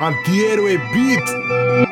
Antihéroe Beat.